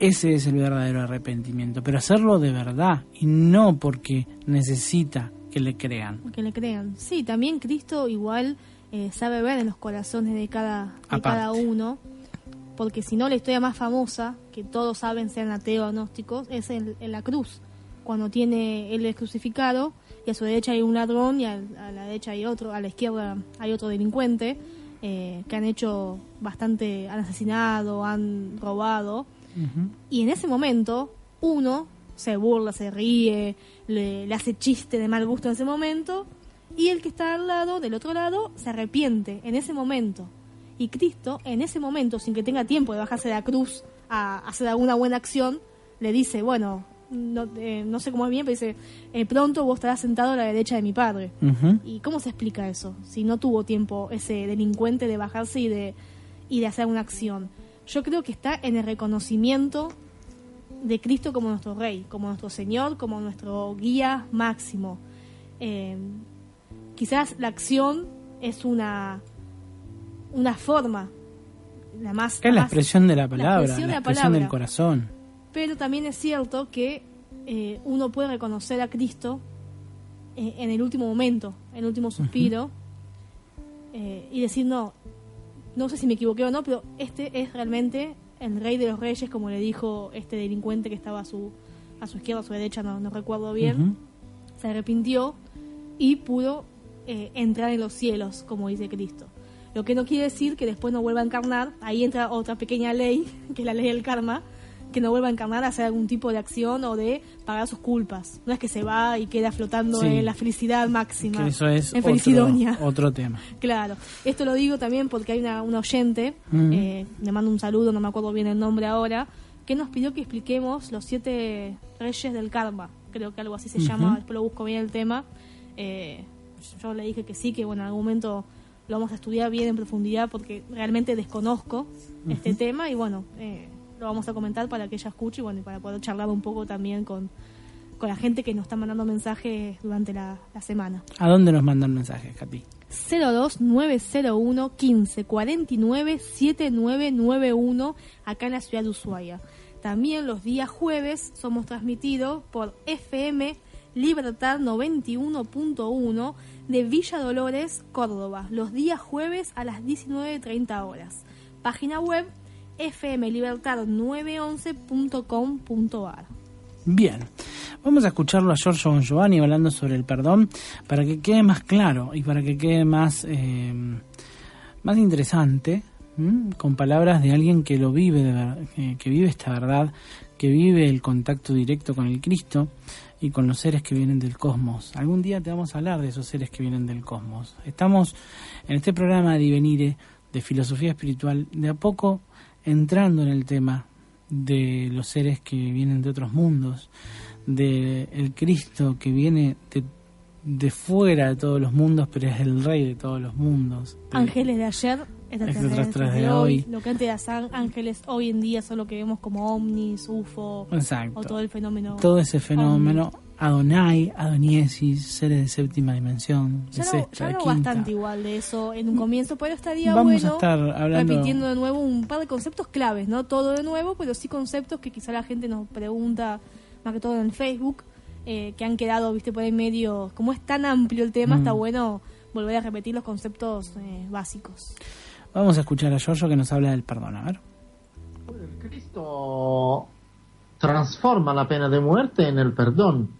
ese es el verdadero arrepentimiento, pero hacerlo de verdad y no porque necesita que le crean. Que le crean. Sí, también Cristo igual eh, sabe ver en los corazones de cada, de cada uno. Porque si no, la historia más famosa, que todos saben sean ateos o agnósticos, es en, en la cruz. Cuando tiene él es crucificado y a su derecha hay un ladrón y a, a la derecha hay otro, a la izquierda hay otro delincuente eh, que han hecho bastante, han asesinado, han robado. Y en ese momento, uno se burla, se ríe, le, le hace chiste de mal gusto en ese momento, y el que está al lado, del otro lado, se arrepiente en ese momento. Y Cristo, en ese momento, sin que tenga tiempo de bajarse de la cruz a hacer alguna buena acción, le dice, bueno, no, eh, no sé cómo es bien, pero dice, eh, pronto vos estarás sentado a la derecha de mi padre. ¿Y cómo se explica eso? Si no tuvo tiempo ese delincuente de bajarse y de, y de hacer una acción. Yo creo que está en el reconocimiento de Cristo como nuestro Rey, como nuestro Señor, como nuestro guía máximo. Eh, quizás la acción es una, una forma, la más... Es la más- expresión de la palabra, la expresión expresión, de la palabra. del corazón. pero también es cierto que eh, uno puede reconocer a Cristo eh, en el último momento, en el último suspiro, eh, y decir, no, no sé si me equivoqué o no, pero este es realmente el rey de los reyes, como le dijo este delincuente que estaba a su, a su izquierda, a su derecha, no, no recuerdo bien, se arrepintió y pudo eh, entrar en los cielos, como dice Cristo. Lo que no quiere decir que después no vuelva a encarnar, ahí entra otra pequeña ley, que es la ley del karma, que no vuelva a encarnar a hacer algún tipo de acción o de pagar sus culpas. No es que se va y queda flotando Sí. en la felicidad máxima, Que eso es en otro, felicidonia. otro tema. Claro, esto lo digo también porque hay una, una oyente, Ujú. eh, le mando un saludo, no me acuerdo bien el nombre ahora, que nos pidió que expliquemos los siete reyes del karma, creo que algo así se llama, después lo busco bien el tema. Eh, yo le dije que sí, que bueno, en algún momento lo vamos a estudiar bien en profundidad porque realmente desconozco este tema y bueno, eh, lo vamos a comentar para que ella escuche y bueno, y para poder charlar un poco también con, con la gente que nos está mandando mensajes durante la, la semana. ¿A dónde nos mandan mensajes, Katy? 02901 15 49 7991 acá en la ciudad de Ushuaia. También los días jueves somos transmitidos por FM Libertad 91.1 de Villa Dolores, Córdoba, los días jueves a las 19.30 horas. Página web fmlibertad911.com.ar. Bien, vamos a escucharlo a Giorgio Giovanni hablando sobre el perdón para que quede más claro y para que quede más, eh, más interesante, con palabras de alguien que lo vive, de ver- que vive esta verdad, que vive el contacto directo con el Cristo y con los seres que vienen del cosmos. Algún día te vamos a hablar de esos seres que vienen del cosmos. Estamos en este programa de Divenire, de filosofía espiritual, de a poco entrando en el tema de los seres que vienen de otros mundos, de el Cristo que viene de, de fuera de todos los mundos, pero es el rey de todos los mundos. De- Ángeles de ayer, extraterrestres de de hoy. Lo que antes eran ángeles, hoy en día son lo que vemos como ovnis, UFO, Exacto. o todo el fenómeno. Todo ese fenómeno, Adonai, Adoniesis, seres de séptima dimensión, de Ya no, sexta, ya de no quinta. bastante igual de eso en un comienzo, pero estaría Vamos bueno a estar hablando repitiendo de nuevo un par de conceptos claves, no todo de nuevo, pero sí conceptos que quizá la gente nos pregunta, más que todo en el Facebook, eh, que han quedado, viste, por ahí medio, como es tan amplio el tema, Mm. está bueno volver a repetir los conceptos eh, básicos. Vamos a escuchar a Giorgio que nos habla del perdón, a ver. El Cristo transforma la pena de muerte en el perdón.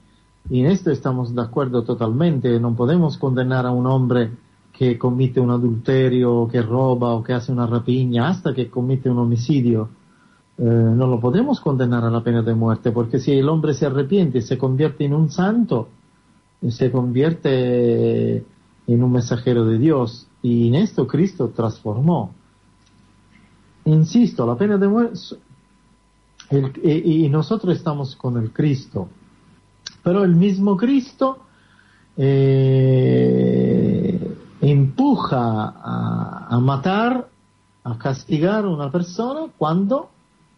Y en esto estamos de acuerdo totalmente. No podemos condenar a un hombre que comete un adulterio, que roba o que hace una rapiña hasta que comete un homicidio. Eh, no lo podemos condenar a la pena de muerte, porque si el hombre se arrepiente y se convierte en un santo, se convierte en un mensajero de Dios. Y en esto Cristo transformó. Insisto, la pena de muerte... y nosotros estamos con el Cristo. Pero el mismo Cristo eh, empuja a, a, matar, a castigar a una persona cuando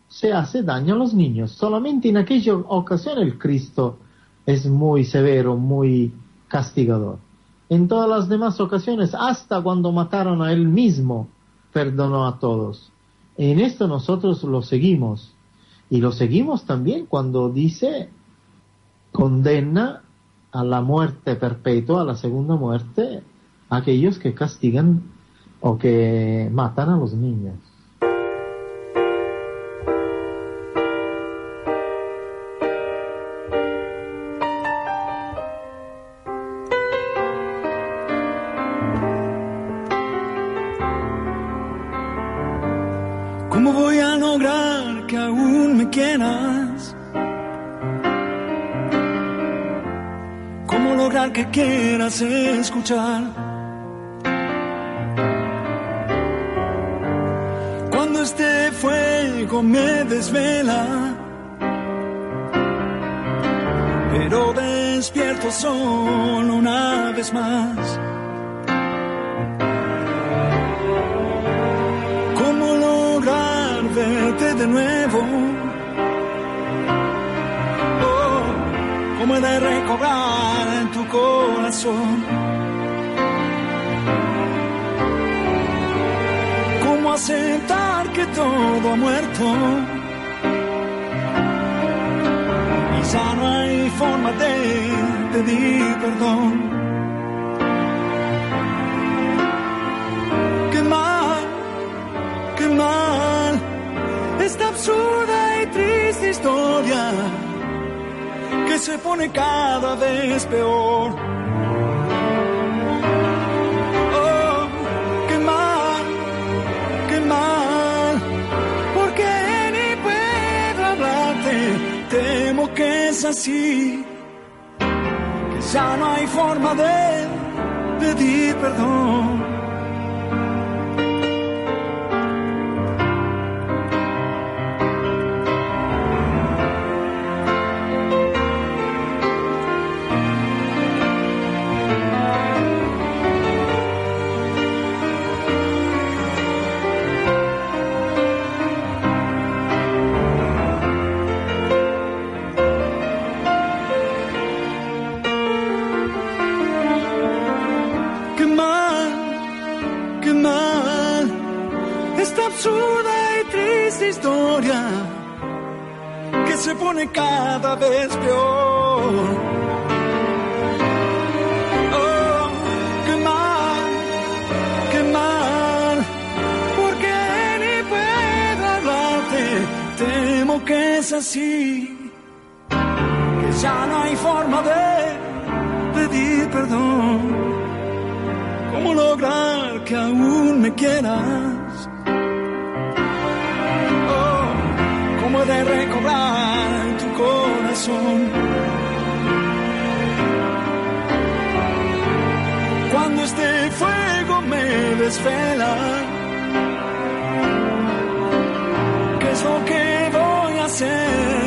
se hace daño a los niños. Solamente en aquella ocasión el Cristo es muy severo, muy castigador. En todas las demás ocasiones, hasta cuando mataron a él mismo, perdonó a todos. En esto nosotros lo seguimos. Y lo seguimos también cuando dice, condena a la muerte perpetua, a la segunda muerte, a aquellos que castigan o que matan a los niños. Cuando este fuego me desvela, pero despierto solo una vez más. ¿Cómo lograr verte de nuevo? Oh, ¿Cómo he de recobrar en tu corazón? ¿Cómo aceptar que todo ha muerto? Y ya no hay forma de pedir perdón. Qué mal, qué mal, esta absurda y triste historia que se pone cada vez peor. Es así, que ya no hay forma de pedir perdón. Cada vez peor. Oh, qué mal, qué mal, porque ni puedo hablarte, temo que es así, que ya no hay forma de pedir perdón. ¿Cómo lograr que aún me quieras? Oh, ¿Cómo he de recobrar Cuando este fuego me desvela, ¿qué es lo que voy a hacer?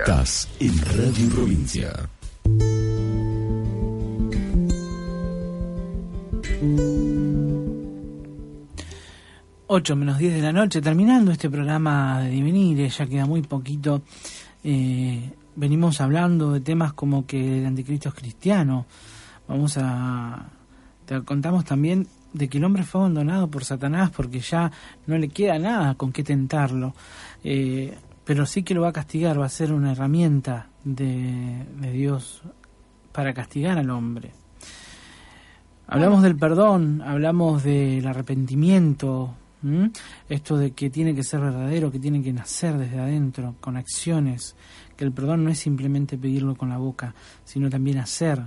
Estás en Radio Provincia. 8 menos 10 de la noche, terminando este programa de Divenir, ya queda muy poquito. Eh, venimos hablando de temas como que el anticristo es cristiano. Vamos a. Te contamos también de que el hombre fue abandonado por Satanás porque ya no le queda nada con qué tentarlo. Eh, pero sí que lo va a castigar, va a ser una herramienta de, de Dios para castigar al hombre. Hablamos del perdón, hablamos del arrepentimiento, esto de que tiene que ser verdadero, que tiene que nacer desde adentro, con acciones, que el perdón no es simplemente pedirlo con la boca, sino también hacer,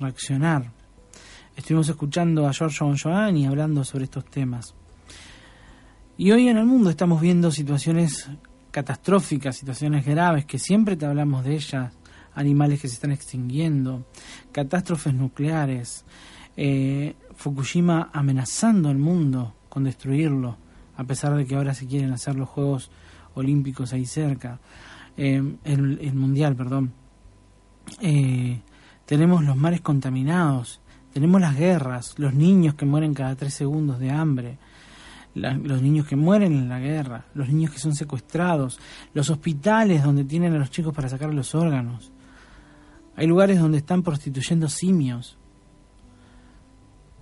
reaccionar. Estuvimos escuchando a George y hablando sobre estos temas. Y hoy en el mundo estamos viendo situaciones catastróficas, situaciones graves, que siempre te hablamos de ellas, animales que se están extinguiendo, catástrofes nucleares, eh, Fukushima amenazando al mundo, con destruirlo, a pesar de que ahora se quieren hacer los Juegos Olímpicos ahí cerca, eh, el, Mundial, perdón. Eh, tenemos los mares contaminados, tenemos las guerras, los niños que mueren cada tres segundos de hambre, los niños que mueren en la guerra, los niños que son secuestrados, los hospitales donde tienen a los chicos para sacar los órganos. Hay lugares donde están prostituyendo simios,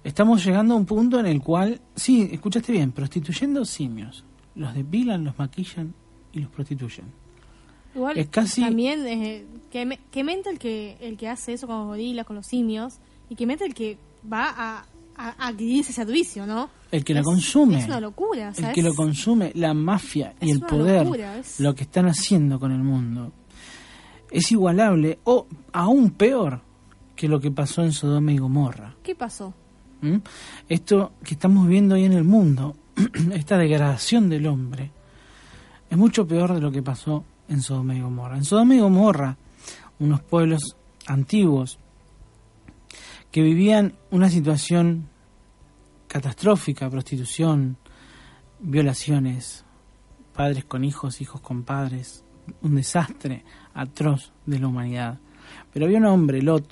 Estamos llegando a un punto en el cual, sí, escuchaste bien, prostituyendo simios. Los depilan, los maquillan y los prostituyen. Igual es casi... también eh, que, que mente el que, el que hace eso con los gorilas, con los simios, y que mente el que va a, a, adquirir ese servicio, ¿no? El que lo consume. Es una locura. el que lo consume, la mafia y el poder, lo que están haciendo con el mundo, es igualable o aún peor que lo que pasó en Sodoma y Gomorra. ¿Qué pasó? ¿Mm? Esto que estamos viendo hoy en el mundo, esta degradación del hombre, es mucho peor de lo que pasó en Sodoma y Gomorra. En Sodoma y Gomorra, unos pueblos antiguos que vivían una situación catastrófica, prostitución, violaciones, padres con hijos, hijos con padres, un desastre atroz de la humanidad. Pero había un hombre, Lot,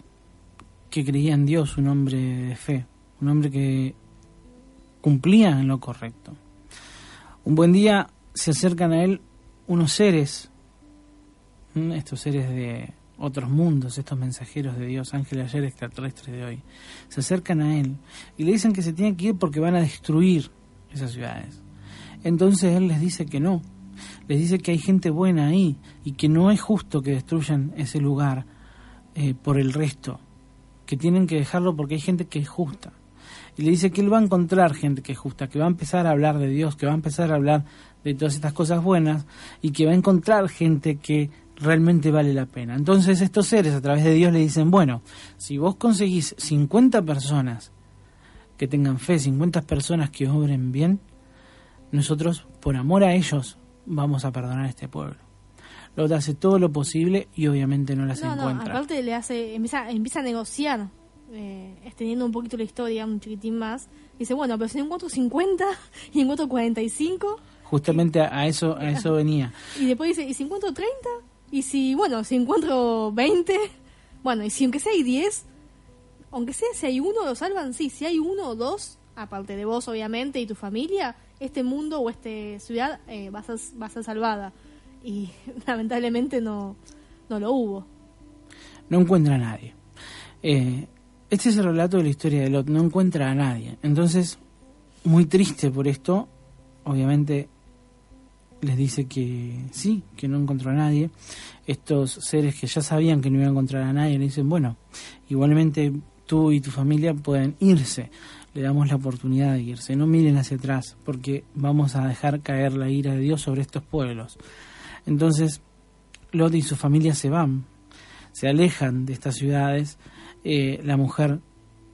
que creía en Dios, un hombre de fe, un hombre que cumplía en lo correcto. Un buen día se acercan a él unos seres, estos seres de otros mundos, estos mensajeros de Dios, ángeles ayer, extraterrestres de hoy, se acercan a él y le dicen que se tiene que ir porque van a destruir esas ciudades. Entonces él les dice que no, les dice que hay gente buena ahí y que no es justo que destruyan ese lugar eh, por el resto, que tienen que dejarlo porque hay gente que es justa. Y le dice que él va a encontrar gente que es justa, que va a empezar a hablar de Dios, que va a empezar a hablar de todas estas cosas buenas y que va a encontrar gente que realmente vale la pena. Entonces estos seres a través de Dios le dicen, bueno, si vos conseguís 50 personas que tengan fe, 50 personas que obren bien, nosotros por amor a ellos vamos a perdonar a este pueblo. Lot hace todo lo posible y obviamente no las no, encuentra. No, aparte le hace, empieza, empieza a negociar eh, extendiendo un poquito la historia, un chiquitín más, dice, bueno, pero si encuentro 50 y encuentro 45... Justamente a eso a eso venía. Y después dice, ¿y si encuentro 30? Y si, bueno, si encuentro 20, bueno, y si aunque sea hay 10, aunque sea si hay uno, lo salvan, sí, si hay uno o dos, aparte de vos obviamente y tu familia, este mundo o esta ciudad eh, va, a ser, va a ser salvada. Y lamentablemente no, no lo hubo. No encuentra a nadie. Eh, este es el relato de la historia de Lot, no encuentra a nadie. Entonces, muy triste por esto, obviamente les dice que sí, que no encontró a nadie. Estos seres que ya sabían que no iban a encontrar a nadie le dicen, bueno, igualmente tú y tu familia pueden irse. Le damos la oportunidad de irse. No miren hacia atrás porque vamos a dejar caer la ira de Dios sobre estos pueblos. Entonces, Lot y su familia se van, se alejan de estas ciudades eh, la mujer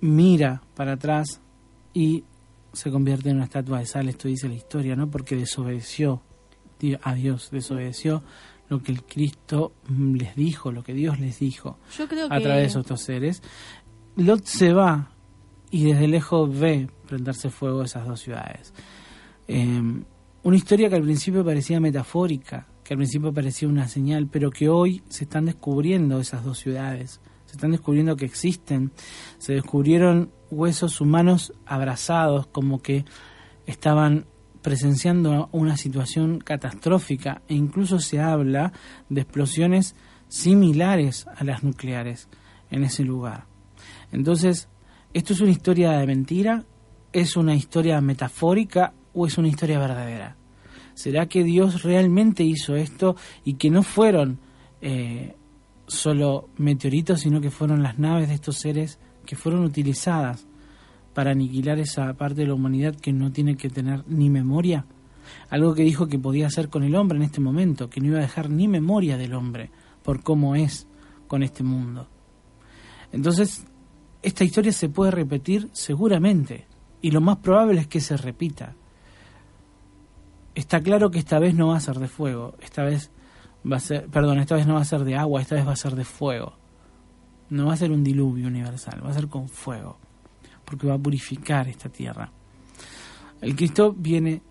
mira para atrás y se convierte en una estatua de sal, esto dice la historia, ¿no? Porque desobedeció a Dios, desobedeció lo que el Cristo les dijo, lo que Dios les dijo a través de estos seres. Lot se va y desde lejos ve prenderse fuego esas dos ciudades. Em, una historia que al principio parecía metafórica, que al principio parecía una señal, pero que hoy se están descubriendo esas dos ciudades se están descubriendo que existen, se descubrieron huesos humanos abrazados, como que estaban presenciando una situación catastrófica e incluso se habla de explosiones similares a las nucleares en ese lugar. Entonces, ¿esto es una historia de mentira? ¿Es una historia metafórica o es una historia verdadera? ¿Será que Dios realmente hizo esto y que no fueron eh, solo meteoritos, sino que fueron las naves de estos seres que fueron utilizadas para aniquilar esa parte de la humanidad que no tiene que tener ni memoria? Algo que dijo que podía hacer con el hombre en este momento, que no iba a dejar ni memoria del hombre por cómo es con este mundo. Entonces, esta historia se puede repetir seguramente, y lo más probable es que se repita. Está claro que esta vez no va a ser de fuego, esta vez va a ser, perdón, esta vez no va a ser de agua, esta vez va a ser de fuego. No va a ser un diluvio universal, va a ser con fuego, porque va a purificar esta tierra. El Cristo viene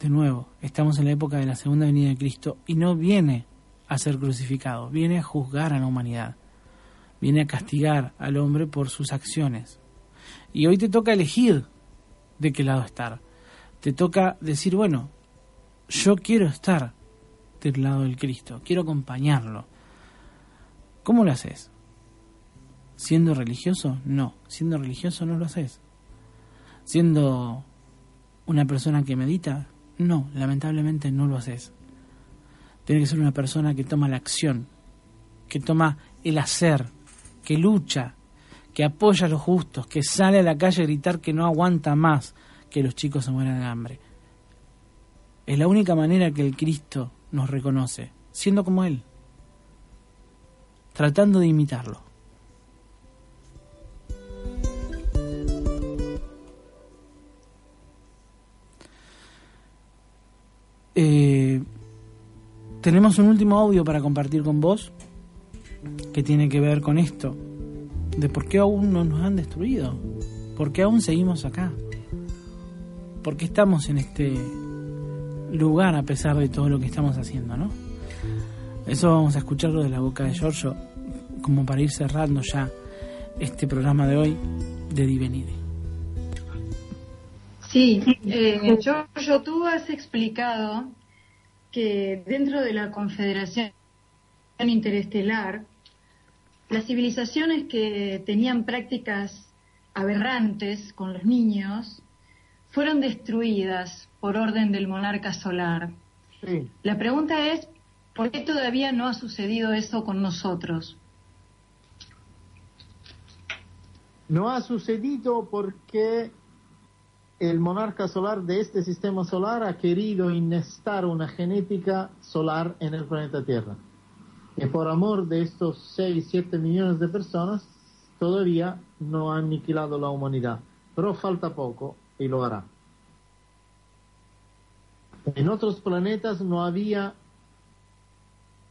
de nuevo, estamos en la época de la segunda venida de Cristo y no viene a ser crucificado, viene a juzgar a la humanidad, viene a castigar al hombre por sus acciones. Y hoy te toca elegir de qué lado estar. Te toca decir, bueno, yo quiero estar del lado del Cristo, quiero acompañarlo. ¿Cómo lo haces? ¿Siendo religioso? No, siendo religioso no lo haces. ¿Siendo una persona que medita? No, lamentablemente no lo haces. Tiene que ser una persona que toma la acción, que toma el hacer, que lucha, que apoya a los justos, que sale a la calle a gritar que no aguanta más que los chicos se mueran de hambre. Es la única manera que el Cristo nos reconoce, siendo como Él, tratando de imitarlo. Eh, tenemos un último audio para compartir con vos que tiene que ver con esto, de por qué aún no nos han destruido, por qué aún seguimos acá, por qué estamos en este lugar a pesar de todo lo que estamos haciendo, ¿no? Eso vamos a escucharlo de la boca de Giorgio, como para ir cerrando ya este programa de hoy de Divenire. Sí, eh, Giorgio, tú has explicado que dentro de la Confederación Interestelar, las civilizaciones que tenían prácticas aberrantes con los niños fueron destruidas por orden del monarca solar. La pregunta es, ¿por qué todavía no ha sucedido eso con nosotros? No ha sucedido porque el monarca solar de este sistema solar ha querido inestar una genética solar en el planeta Tierra. Y por amor de estos 6, 7 millones de personas, todavía no ha aniquilado la humanidad. Pero falta poco y lo hará. En otros planetas no había,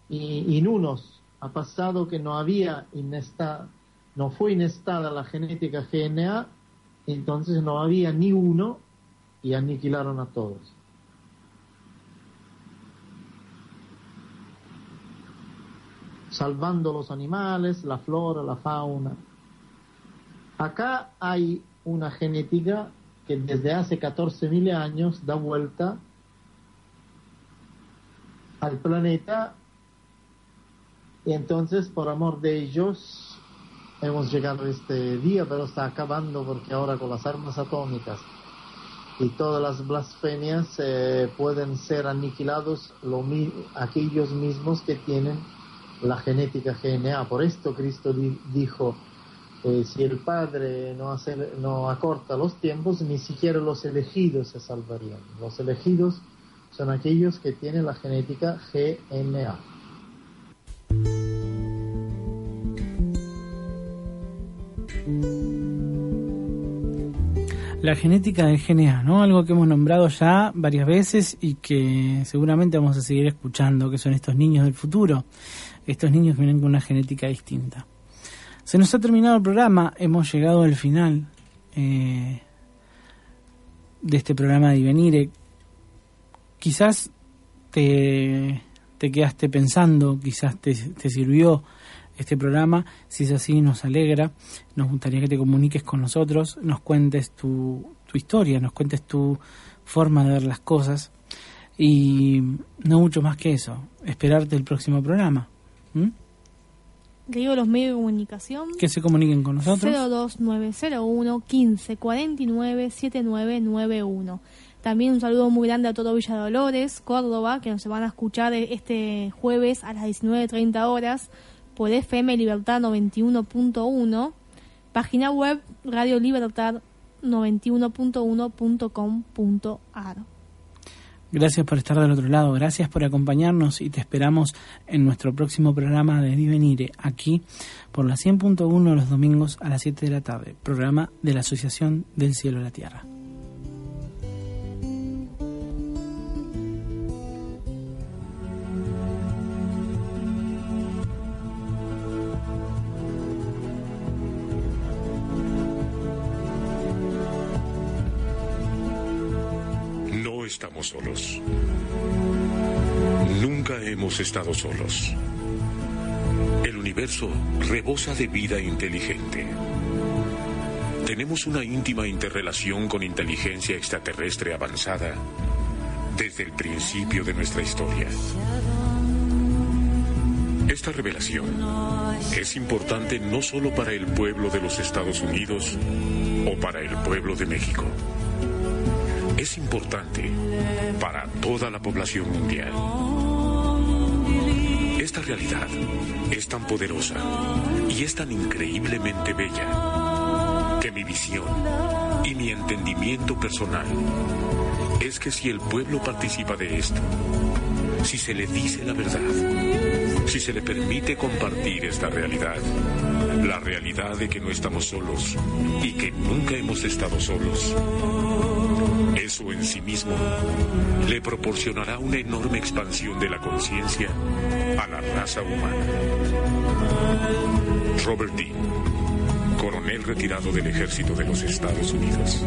y en unos ha pasado que no había no fue inestada la genética GNA entonces no había ni uno y aniquilaron a todos. Salvando los animales, la flora, la fauna. Acá hay una genética que desde hace 14.000 años da vuelta al planeta y entonces por amor de ellos hemos llegado a este día, pero está acabando porque ahora con las armas atómicas y todas las blasfemias eh, pueden ser aniquilados lo, aquellos mismos que tienen la genética GNA. Por esto Cristo dijo, eh, si el Padre no, no acorta los tiempos, ni siquiera los elegidos se salvarían. Los elegidos son aquellos que tienen la genética GNA. La genética del GNA, ¿no? Algo que hemos nombrado ya varias veces y que seguramente vamos a seguir escuchando, que son estos niños del futuro. Estos niños vienen con una genética distinta. Se nos ha terminado el programa, hemos llegado al final eh, de este programa de Ivenire. Quizás te, te quedaste pensando, quizás te, te sirvió este programa. Si es así, nos alegra. Nos gustaría que te comuniques con nosotros, nos cuentes tu, tu historia, nos cuentes tu forma de ver las cosas. Y no mucho más que eso. Esperarte el próximo programa. ¿Mm? digo los medios de comunicación. Que se comuniquen con nosotros. 02901 15 49 7991. También un saludo muy grande a todo Villa Dolores, Córdoba, que nos van a escuchar este jueves a las 19.30 horas por FM Libertad 91.1, página web Radio Libertad 91.1.com.ar. Gracias por estar del otro lado, gracias por acompañarnos y te esperamos en nuestro próximo programa de Divenire, aquí por la 100.1 los domingos a las 7 de la tarde, programa de la Asociación del Cielo y la Tierra. Hemos estado solos. El universo rebosa de vida inteligente. Tenemos una íntima interrelación con inteligencia extraterrestre avanzada desde el principio de nuestra historia. Esta revelación es importante no solo para el pueblo de los Estados Unidos o para el pueblo de México es importante para toda la población mundial. Esta realidad es tan poderosa y es tan increíblemente bella que mi visión y mi entendimiento personal es que si el pueblo participa de esto, si se le dice la verdad, si se le permite compartir esta realidad, la realidad de que no estamos solos y que nunca hemos estado solos, eso en sí mismo le proporcionará una enorme expansión de la conciencia a la raza humana. Robert Dean, coronel retirado del ejército de los Estados Unidos.